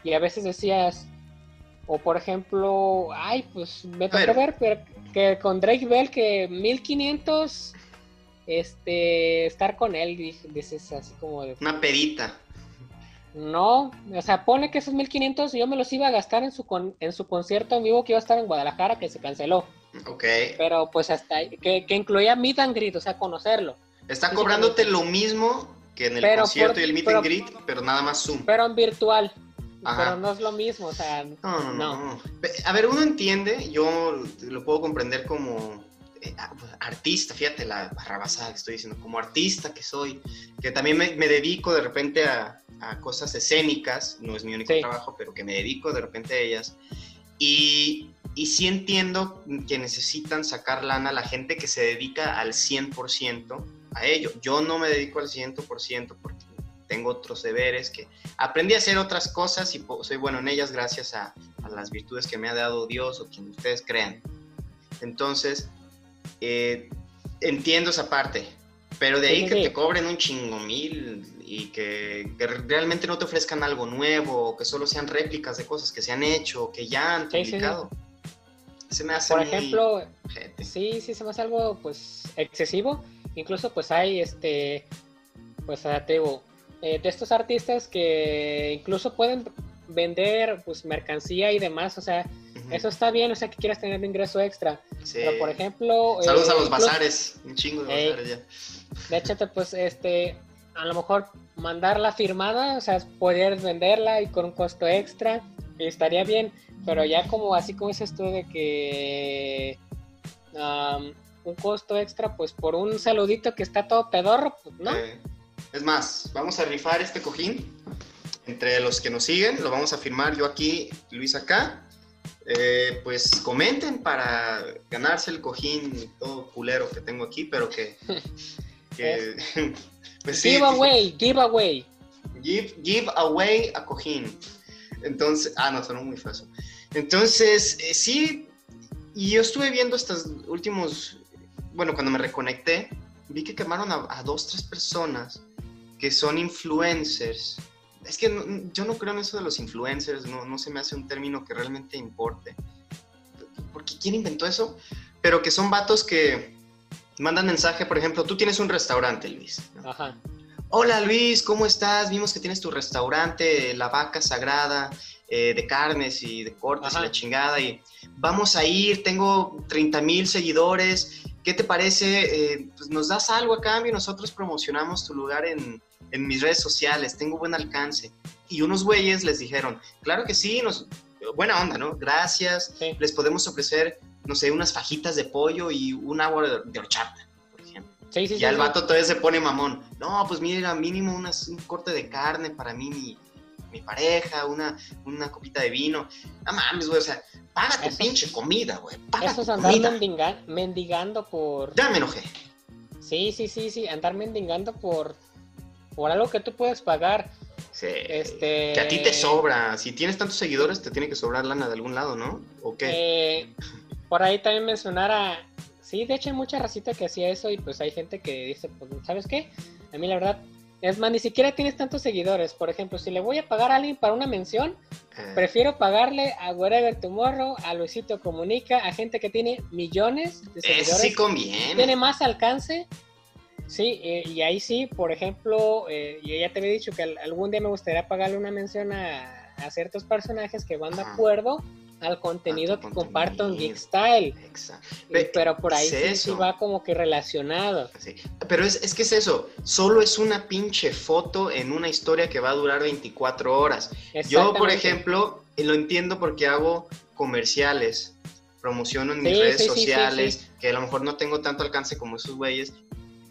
y a veces decías, o por ejemplo, ay, pues me tocó ver. ver, pero que con Drake Bell que 1500 este estar con él di- dices así como de Una pedita. No, o sea, pone que esos 1500 yo me los iba a gastar en su con- en su concierto en vivo que iba a estar en Guadalajara que se canceló, Ok. pero pues hasta ahí- que, que incluía meet and greet, o sea, conocerlo, Está cobrándote lo mismo que en el Pero concierto por- y el meet pero- and greet, pero nada más Zoom. pero en virtual, Ajá. pero no es lo mismo, o sea, No, no, no, No. A ver, uno entiende, yo lo puedo comprender como eh, a- artista, fíjate la barrabasada que estoy diciendo, como artista que soy, que también me, me dedico de repente a, a cosas escénicas, no es mi único Sí. trabajo, pero que me dedico de repente a ellas. Y, y sí entiendo que necesitan sacar lana la gente que se dedica al 100% a ello. Yo no me dedico al 100% porque tengo otros deberes que aprendí a hacer otras cosas y soy bueno en ellas gracias a, a las virtudes que me ha dado Dios o quien ustedes crean. Entonces, eh, entiendo esa parte, pero de ahí sí, que sí. te cobren un chingo mil y que, que realmente no te ofrezcan algo nuevo, o que solo sean réplicas de cosas que se han hecho, o que ya han Sí, sí, publicado. se me hace Por muy ejemplo, ojete. sí, sí se me hace algo pues excesivo. Incluso pues hay este, pues ah, te digo, eh, de estos artistas que incluso pueden vender pues mercancía y demás, o sea, eso está bien, o sea, que quieras tener un ingreso extra. Sí. Pero por ejemplo... Saludos eh, a los incluso- bazares, un chingo de Ey. bazares ya. De hecho, te, pues, este, a lo mejor mandarla firmada, o sea, poder venderla y con un costo extra, estaría bien, pero ya como así como dices tú de que un costo extra, pues por un saludito que está todo pedorro, pues no. Eh, es más, vamos a rifar este cojín entre los que nos siguen, lo vamos a firmar yo aquí, Luis acá. Eh, pues comenten para ganarse el cojín todo culero que tengo aquí, pero que... que pues sí, giveaway, giveaway. Give, give away a cojín. Entonces, ah, no, sonó muy eso. Entonces, eh, sí, y yo estuve viendo estos últimos, bueno, cuando me reconecté, vi que quemaron a, a dos, tres personas que son influencers. Es que no- yo no creo en eso de los influencers, no, no se me hace un término que realmente importe. Porque ¿quién inventó eso? Pero que son vatos que mandan mensaje, por ejemplo, tú tienes un restaurante, Luis. ¿no? Ajá. Hola Luis, ¿cómo estás? Vimos que tienes tu restaurante, La Vaca Sagrada, eh, de carnes y de cortes Ajá. y la chingada. Y vamos a ir, tengo 30 mil seguidores. ¿Qué te parece? Eh, pues nos das algo a cambio y nosotros promocionamos tu lugar en, en mis redes sociales. Tengo buen alcance. Y unos güeyes les dijeron, claro que sí, nos, buena onda, ¿no? Gracias. Sí. Les podemos ofrecer, no sé, unas fajitas de pollo y un agua de, horchata, por ejemplo. Sí, sí, el sí. vato todavía se pone mamón. No, pues mira, mínimo unas- un corte de carne para mí, mi, mi pareja, una, una copita de vino. No mames, güey, o sea, paga tu Eso- pinche comida, güey. Paga Eso es andar mendiga- mendigando por... Ya me enojé. Sí, sí, sí, sí, andar mendigando por, por algo que tú puedes pagar. Sí. Este... Que a ti te sobra. Si tienes tantos seguidores, te tiene que sobrar lana de algún lado, ¿no? ¿O qué? Eh, por ahí también mencionar a... Sí, de hecho hay mucha racita que hacía eso y pues hay gente que dice, pues, ¿sabes qué? A mí la verdad, es más, ni siquiera tienes tantos seguidores. Por ejemplo, si le voy a pagar a alguien para una mención, Eh, prefiero pagarle a Wherever Tomorrow, a Luisito Comunica, a gente que tiene millones de eh, seguidores. sí conviene. tiene más alcance. Sí, eh, y ahí sí, por ejemplo, eh, yo ya te había dicho que al- algún día me gustaría pagarle una mención a, a ciertos personajes que van de acuerdo al contenido que comparto en contenido. Geek Style. Exacto. Y- Pe- pero por ahí es sí, sí va como que relacionado. Sí. Pero es, es que es eso, solo es una pinche foto en una historia que va a durar 24 horas. Yo, por ejemplo, eh, lo entiendo porque hago comerciales, promociono en mis redes sociales, que a lo mejor no tengo tanto alcance como esos güeyes,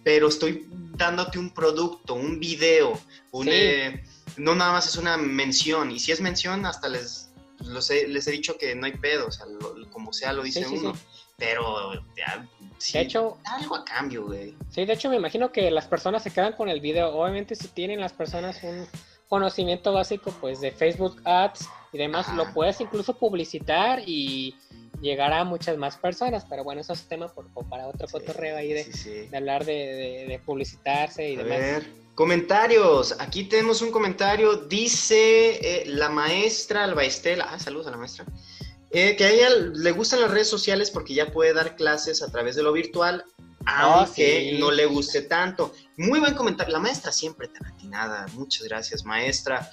pero estoy dándote un producto, un video, un, eh, no nada más es una mención, y si es mención, hasta les, los he- les he dicho que no hay pedo, o sea, lo- como sea lo dice Sí, sí, uno, sí. pero ya, De hecho, algo a cambio, güey. sí, de hecho me imagino que las personas se quedan con el video. Obviamente si tienen las personas un conocimiento básico pues de Facebook Ads y demás, Ajá. lo puedes incluso publicitar y llegar a muchas más personas. Pero bueno, eso es tema por, para otro cotorreo ahí de, hablar de, de- de publicitarse y A demás. ver, comentarios. Aquí tenemos un comentario. Dice eh, la maestra Alba Estela. Ah, saludos a la maestra. Eh, que a ella le gustan las redes sociales porque ya puede dar clases a través de lo virtual, aunque sí. no le guste tanto. Muy buen comentario. La maestra siempre tan atinada. Muchas gracias, maestra.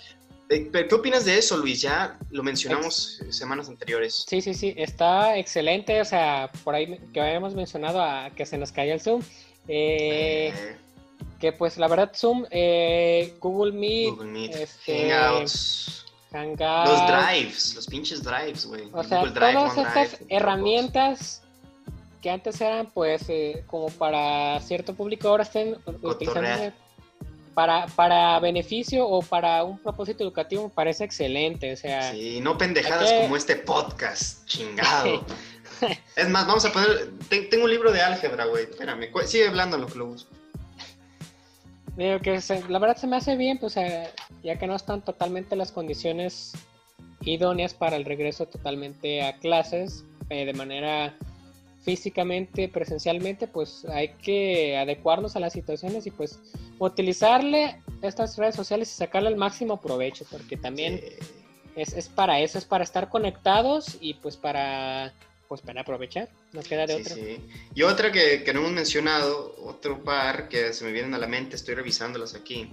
Eh, ¿Qué opinas de eso, Luis? Ya lo mencionamos eh, semanas anteriores. Sí, sí, sí, está excelente. O sea, por ahí que habíamos mencionado a que se nos caía el Zoom. Eh, Eh, que pues la verdad Zoom, eh, Google Meet, Google Meet, este, Hangouts, Hangouts, los drives, los pinches drives, güey. o sea, Drive, todas estas herramientas que antes eran pues eh, como para cierto público, ahora están utilizando para, para beneficio o para un propósito educativo, me parece excelente. O sea, Sí, no pendejadas que- como este podcast, chingado. es más, vamos a poner. te- tengo un libro de álgebra, güey. Espérame, sigue hablando lo que lo busco. Digo que se- la verdad se me hace bien, pues eh, ya que no están totalmente las condiciones idóneas para el regreso totalmente a clases eh, de manera físicamente, presencialmente, pues hay que adecuarnos a las situaciones y pues utilizarle estas redes sociales y sacarle el máximo provecho, porque también Sí. es, es para eso, es para estar conectados y pues para pues para aprovechar, no queda de Sí, otra. sí. Y otra que, que no hemos mencionado, otro par que se me vienen a la mente, estoy revisándolas aquí.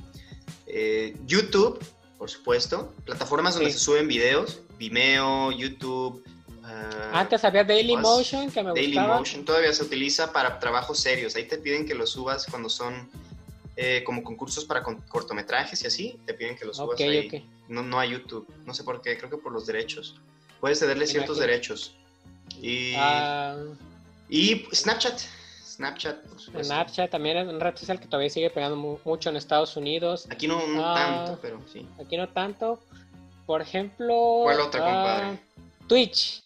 Eh, YouTube, por supuesto. Plataformas donde Sí. se suben videos. Vimeo, YouTube. ah, Antes había Dailymotion que me Daily gustaba. Motion todavía se utiliza para trabajos serios. Ahí te piden que lo subas cuando son eh, como concursos para con- cortometrajes y así. Te piden que lo subas Ok, ahí. No, no a YouTube. No sé por qué. Creo que por los derechos. Puedes cederle ciertos derechos. Y, Ah, y Snapchat. Snapchat, por. Snapchat también es una red social que todavía sigue pegando mu- mucho en Estados Unidos. Aquí no, no Ah. tanto, pero sí. Aquí no tanto. Por ejemplo. ¿Cuál otra, ah, compadre? Twitch.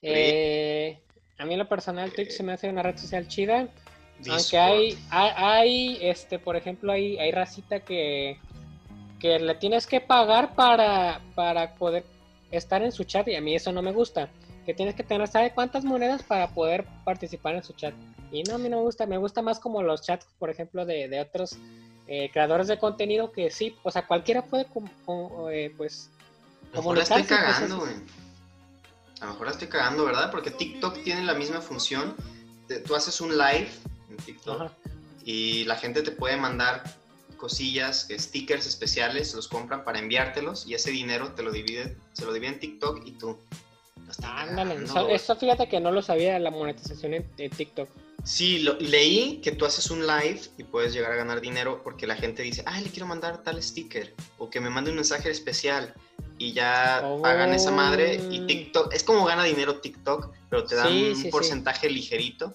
Eh, a mí en lo personal Twitch Eh, se me hace una red social chida. Aunque Discord. hay, hay, este, por ejemplo, hay, hay racita que, que le tienes que pagar para, para poder estar en su chat y a mí eso no me gusta. Que tienes que tener, ¿sabe cuántas monedas para poder participar en su chat? Y no, a mí no me gusta, me gusta más como los chats, por ejemplo, de, de otros eh, creadores de contenido que sí, o sea, cualquiera puede, com- com- eh, pues, A lo mejor la estoy cagando, güey. A lo mejor la estoy cagando, ¿verdad? Porque TikTok tiene la misma función. Tú haces un live en TikTok ajá. y la gente te puede mandar cosillas, stickers especiales, los compran para enviártelos y ese dinero te lo divide, se lo divide en TikTok y tú. Estás Ándale, cagando, eso, fíjate que no lo sabía la monetización en, en TikTok. Sí, lo- leí que tú haces un live y puedes llegar a ganar dinero porque la gente dice, ay, le quiero mandar tal sticker o que me mande un mensaje especial y ya Oh. pagan esa madre y TikTok, es como gana dinero TikTok, pero te dan Sí, un sí, sí. porcentaje ligerito,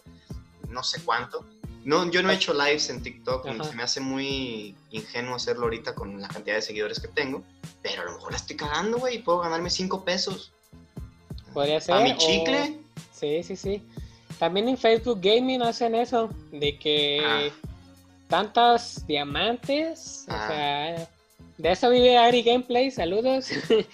no sé cuánto. No, yo no he hecho lives en TikTok, Ajá. se me hace muy ingenuo hacerlo ahorita con la cantidad de seguidores que tengo, pero a lo mejor la estoy cagando, güey, y puedo ganarme 5 pesos. Podría ser. ¿A mi o- chicle? Sí, sí, sí. También en Facebook Gaming hacen eso, de que Ah. tantas diamantes, Ah. o sea, de eso vive Ari Gameplay, saludos.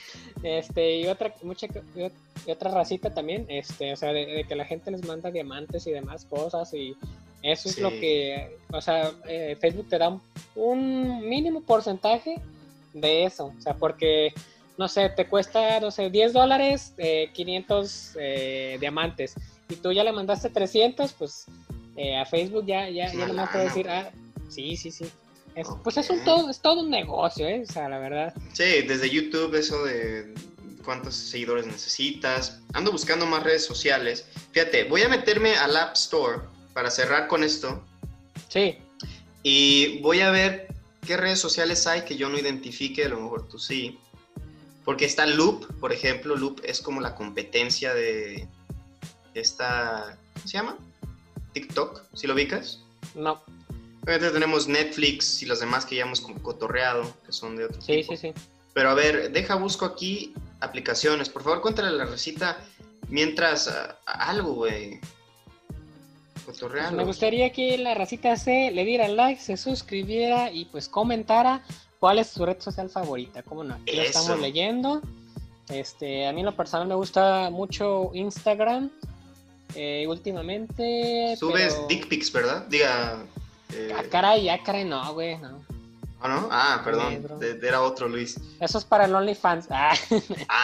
este, y otra, mucha, y ot- y otra racita también, este, o sea, de, de que la gente les manda diamantes y demás cosas, y eso es lo Sí. que, o sea, eh, Facebook te da un, un mínimo porcentaje de eso, o sea, porque no sé, te cuesta, no sé, 10 dólares, eh, 500 eh, diamantes, y tú ya le mandaste 300, pues eh, a Facebook ya, ya, ya nomás puede lana, decir, ah, sí, sí, sí. Es- Pues es, un todo, es todo un negocio, ¿eh? O sea, la verdad. Sí, desde YouTube eso de cuántos seguidores necesitas. Ando buscando más redes sociales. Fíjate, voy a meterme al App Store para cerrar con esto Sí, y voy a ver qué redes sociales hay que yo no identifique, a lo mejor tú sí. Porque está Loop, por ejemplo, Loop es como la competencia de esta, ¿cómo se llama? TikTok, si lo ubicas. no, Obviamente tenemos Netflix y los demás que ya hemos como cotorreado, que son de otro sí, tipo. sí, sí. Pero a ver, deja busco aquí aplicaciones. Por favor, cuéntale a la recita mientras ah, algo, güey. Pues me gustaría que la racita se le diera like, se suscribiera y pues comentara cuál es su red social favorita. ¿Cómo no? Aquí lo estamos leyendo. Este, a mí en lo personal me gusta mucho Instagram. eh, últimamente. Subes pero- dick pics, ¿verdad? Diga. eh, Ah, caray, ah, caray, no, güey, no. ¿Ah, no? Ah, perdón. Sí, era otro Luis. Eso es para el OnlyFans. Ah,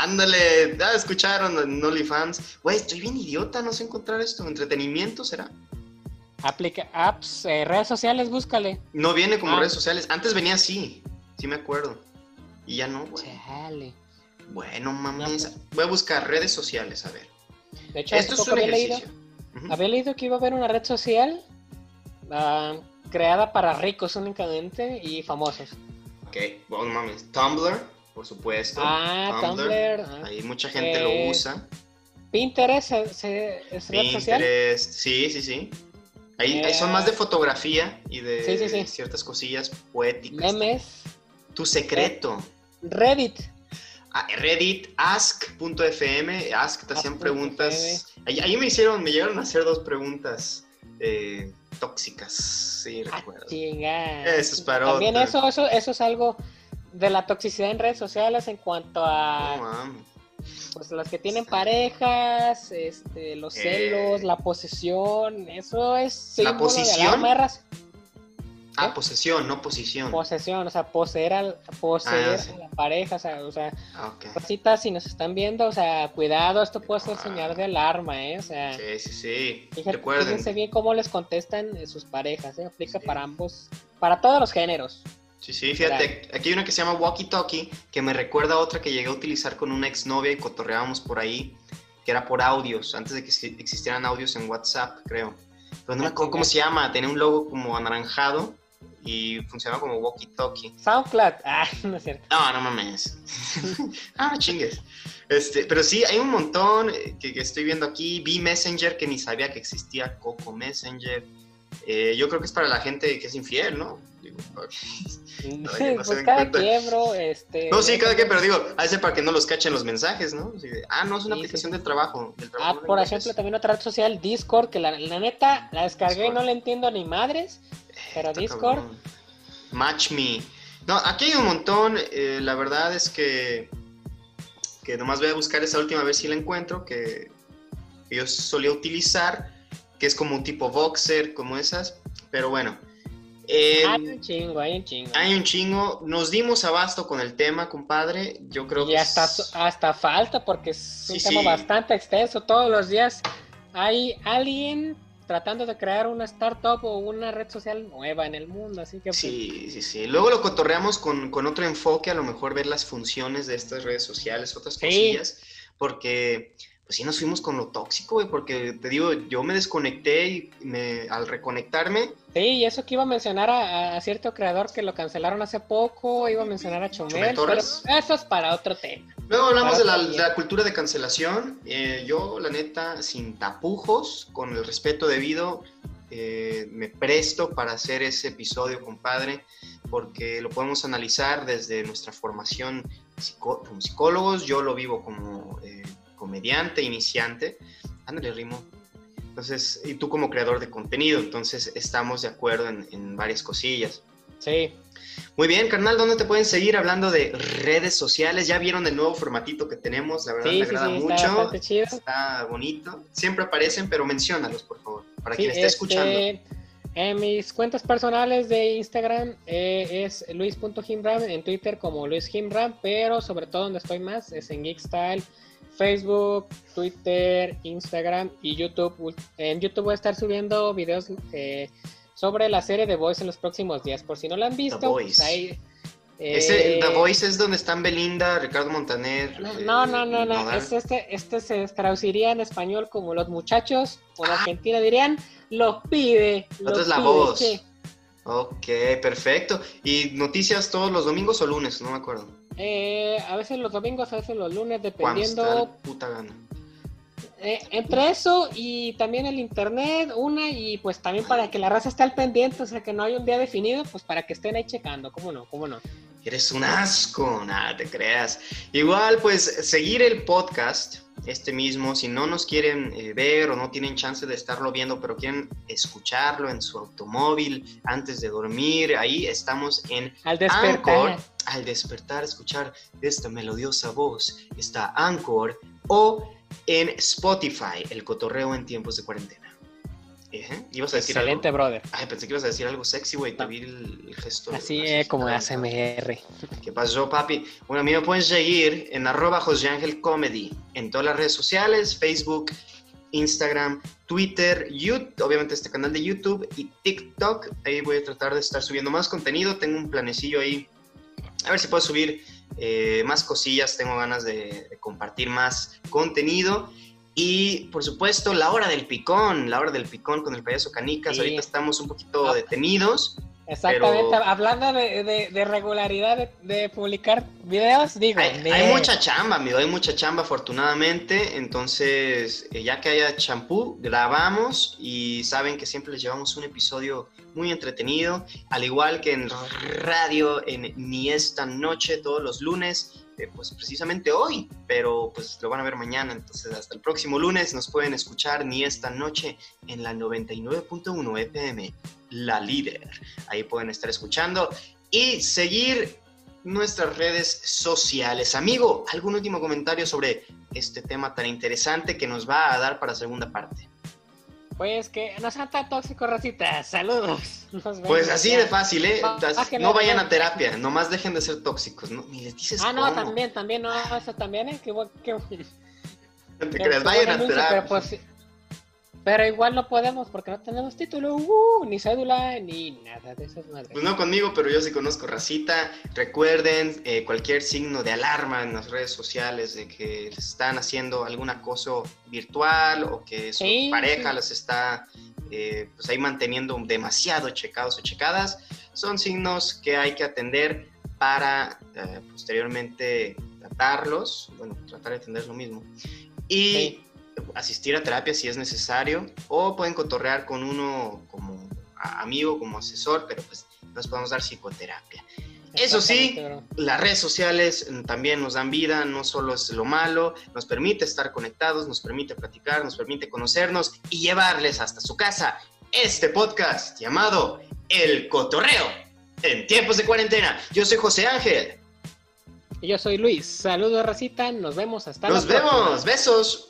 Ándale, ya escucharon en OnlyFans. Güey, estoy bien idiota, no sé encontrar esto. ¿Entretenimiento será? aplica apps, eh, redes sociales, búscale. No viene como Ah. redes sociales. Antes venía así, sí me acuerdo. Y ya no, güey. Chale. Bueno, mames. No, Voy a buscar redes sociales, a ver. De hecho, Esto es un había leído, ejercicio. Había leído que iba a haber una red social ah, creada para ricos únicamente y famosos. Ok, bueno, mames. Tumblr, por supuesto. Ah, Tumblr. ah. Ahí mucha gente Eh, lo usa. Pinterest es red social. Pinterest, sí, sí, sí. Ahí, ahí son Eh, más de fotografía y de sí, sí, sí. ciertas cosillas poéticas. Memes. Tu secreto. Reddit. Ah, Reddit, ask.fm, ask te hacían preguntas. Ahí, ahí me hicieron, me llegaron a hacer dos preguntas eh, tóxicas, sí, Ah, recuerdo. chinga. Eso es para También otra. eso, eso, eso es algo de la toxicidad en redes sociales en cuanto a No pues las que tienen parejas, este, los Eh. celos, la posesión, eso es ¿La de posición? alarma de raza. Ah, posesión, no posición. Posesión, o sea, poseer, al, poseer ah, a la pareja, o sea, o sea ah, si nos están viendo, o sea, cuidado, esto puede ser señal de alarma, ¿eh? O sea, sí, sí, sí. Fíjate, fíjense bien cómo les contestan sus parejas, ¿eh? Aplica para ambos, para todos los géneros. Sí, sí, fíjate, aquí hay una que se llama Walkie Talkie, que me recuerda a otra que llegué a utilizar con una exnovia y cotorreábamos por ahí, que era por audios, antes de que existieran audios en WhatsApp, creo. Pero no me acuerdo cómo se llama, tenía un logo como anaranjado y funcionaba como walkie-talkie. SoundCloud. Ah, no es cierto. No, no mames. ah, chingues. Este, pero sí, hay un montón que, estoy viendo aquí. Vi Messenger, que ni sabía que existía Coco Messenger. Eh, yo creo que es para la gente que es infiel, ¿no? Digo, pues cada quien, bro. Este, no, sí, cada quien, pero digo, a veces para que no los cachen los mensajes, ¿no? ah, no, es una aplicación de trabajo. ah, por ejemplo, también otra red social, Discord, que la, neta la descargué y no le entiendo ni madres. Pero Discord. Match Me. No, aquí hay un montón. Eh, la verdad es que, que nomás voy a buscar esa última vez si la encuentro, que, yo solía utilizar, que es como un tipo boxer, como esas. Pero bueno. hay un chingo, hay un chingo. Hay un chingo. Nos dimos abasto con el tema, compadre. Yo creo y que. hasta, hasta falta, porque es un tema bastante extenso. Todos los días hay alguien tratando de crear una startup o una red social nueva en el mundo, así que... Pues, sí, sí, sí. Luego lo cotorreamos con, con, otro enfoque, a lo mejor ver las funciones de estas redes sociales, otras cosillas, porque pues sí nos fuimos con lo tóxico, güey, porque te digo, yo me desconecté y me, al reconectarme... Sí, y eso que iba a mencionar a, cierto creador que lo cancelaron hace poco, iba a mencionar a Chomel, pero eso es para otro tema. Luego hablamos de la, cultura de cancelación. Eh, yo, la neta, sin tapujos, con el respeto debido, eh, me presto para hacer ese episodio, compadre, porque lo podemos analizar desde nuestra formación como psicólogos. Yo lo vivo como comediante, iniciante. Ándale, Rimo. Entonces, y tú como creador de contenido, entonces estamos de acuerdo en, en varias cosillas. Sí. Muy bien, carnal, ¿dónde te pueden seguir hablando de redes sociales? Ya vieron el nuevo formatito que tenemos, la verdad me agrada mucho. Está, bonito. Siempre aparecen, pero menciónalos, por favor, para quien esté escuchando. Este, en mis cuentas personales de Instagram eh, es luis.himram, en Twitter como luishimram, pero sobre todo donde estoy más es en Geekstyle, Facebook, Twitter, Instagram y YouTube. En YouTube voy a estar subiendo videos eh, sobre la serie The Voice en los próximos días. Por si no la han visto, The pues Voice. The eh, Voice es donde están Belinda, Ricardo Montaner. No, no, no, no. Este, este, se traduciría en español como los muchachos, o en ah. Argentina dirían, lo pide. Lo es la voz. Ok, perfecto. ¿Y noticias todos los domingos o lunes? No me acuerdo. Eh, a veces los domingos, a veces los lunes, dependiendo. puta gana. Eh, entre eso y también el internet, una, y pues también para que la raza esté al pendiente, o sea que no hay un día definido, pues para que estén ahí checando, ¿cómo no? ¿Cómo no? Eres un asco, nada te creas. Igual, pues seguir el podcast, este mismo, si no nos quieren eh, ver o no tienen chance de estarlo viendo, pero quieren escucharlo en su automóvil antes de dormir, ahí estamos en al despertar. al despertar, escuchar esta melodiosa voz, está Anchor o en Spotify, el cotorreo en tiempos de cuarentena. ¿Ibas a decir Excelente, brother. Ay, pensé que ibas a decir algo sexy, güey. Te vi el, gesto. Así es, como ASMR. ¿Qué pasó, papi? Bueno, a mí me pueden seguir en arroba José Comedy en todas las redes sociales, Facebook, Instagram, Twitter, YouTube, obviamente este canal de YouTube y TikTok. Ahí voy a tratar de estar subiendo más contenido. Tengo un planecillo ahí. A ver si puedo subir eh, más cosillas, tengo ganas de, compartir más contenido. Y por supuesto, la hora del picón, la hora del picón con el payaso Canicas. Ahorita estamos un poquito ah. detenidos. Exactamente, hablando de, regularidad de, publicar videos, digo. Hay, mucha chamba, amigo, hay mucha chamba afortunadamente. Entonces, eh, ya que haya champú, grabamos y saben que siempre les llevamos un episodio muy entretenido, al igual que en radio, en Ni esta noche, todos los lunes. Eh, pues precisamente hoy, pero pues lo van a ver mañana, entonces hasta el próximo lunes nos pueden escuchar ni esta noche en la 99.1 FM la líder. Ahí pueden estar escuchando y seguir nuestras redes sociales. Amigo, ¿algún último comentario sobre este tema tan interesante que nos va a dar para segunda parte? Pues que no sean tan tóxicos, racita. Saludos. Pues así de fácil, ¿eh? no vayan a terapia, nomás dejen de ser tóxicos, ¿no? Ni les dices Ah, no, también, también, no, eso también, ¿eh? Que, que, no te creas, vayan a terapia. Pero, pues, pero igual no podemos porque no tenemos título, uh, ni cédula, ni nada de esas madres. Pues no conmigo, pero yo sí conozco racita. Recuerden eh, cualquier signo de alarma en las redes sociales de que están haciendo algún acoso virtual o que su pareja les está eh, pues ahí manteniendo demasiado checados o checadas. Son signos que hay que atender para eh, posteriormente tratarlos, bueno, tratar de entender lo mismo. Y asistir a terapia si es necesario o pueden cotorrear con uno como amigo, como asesor, pero pues nos podemos dar psicoterapia. Eso sí, las redes sociales también nos dan vida, no solo es lo malo, nos permite estar conectados, nos permite platicar, nos permite conocernos y llevarles hasta su casa este podcast llamado El Cotorreo en tiempos de cuarentena. Yo soy José Ángel. Y yo soy Luis. Saludos, racita. Nos vemos hasta Nos vemos. Besos.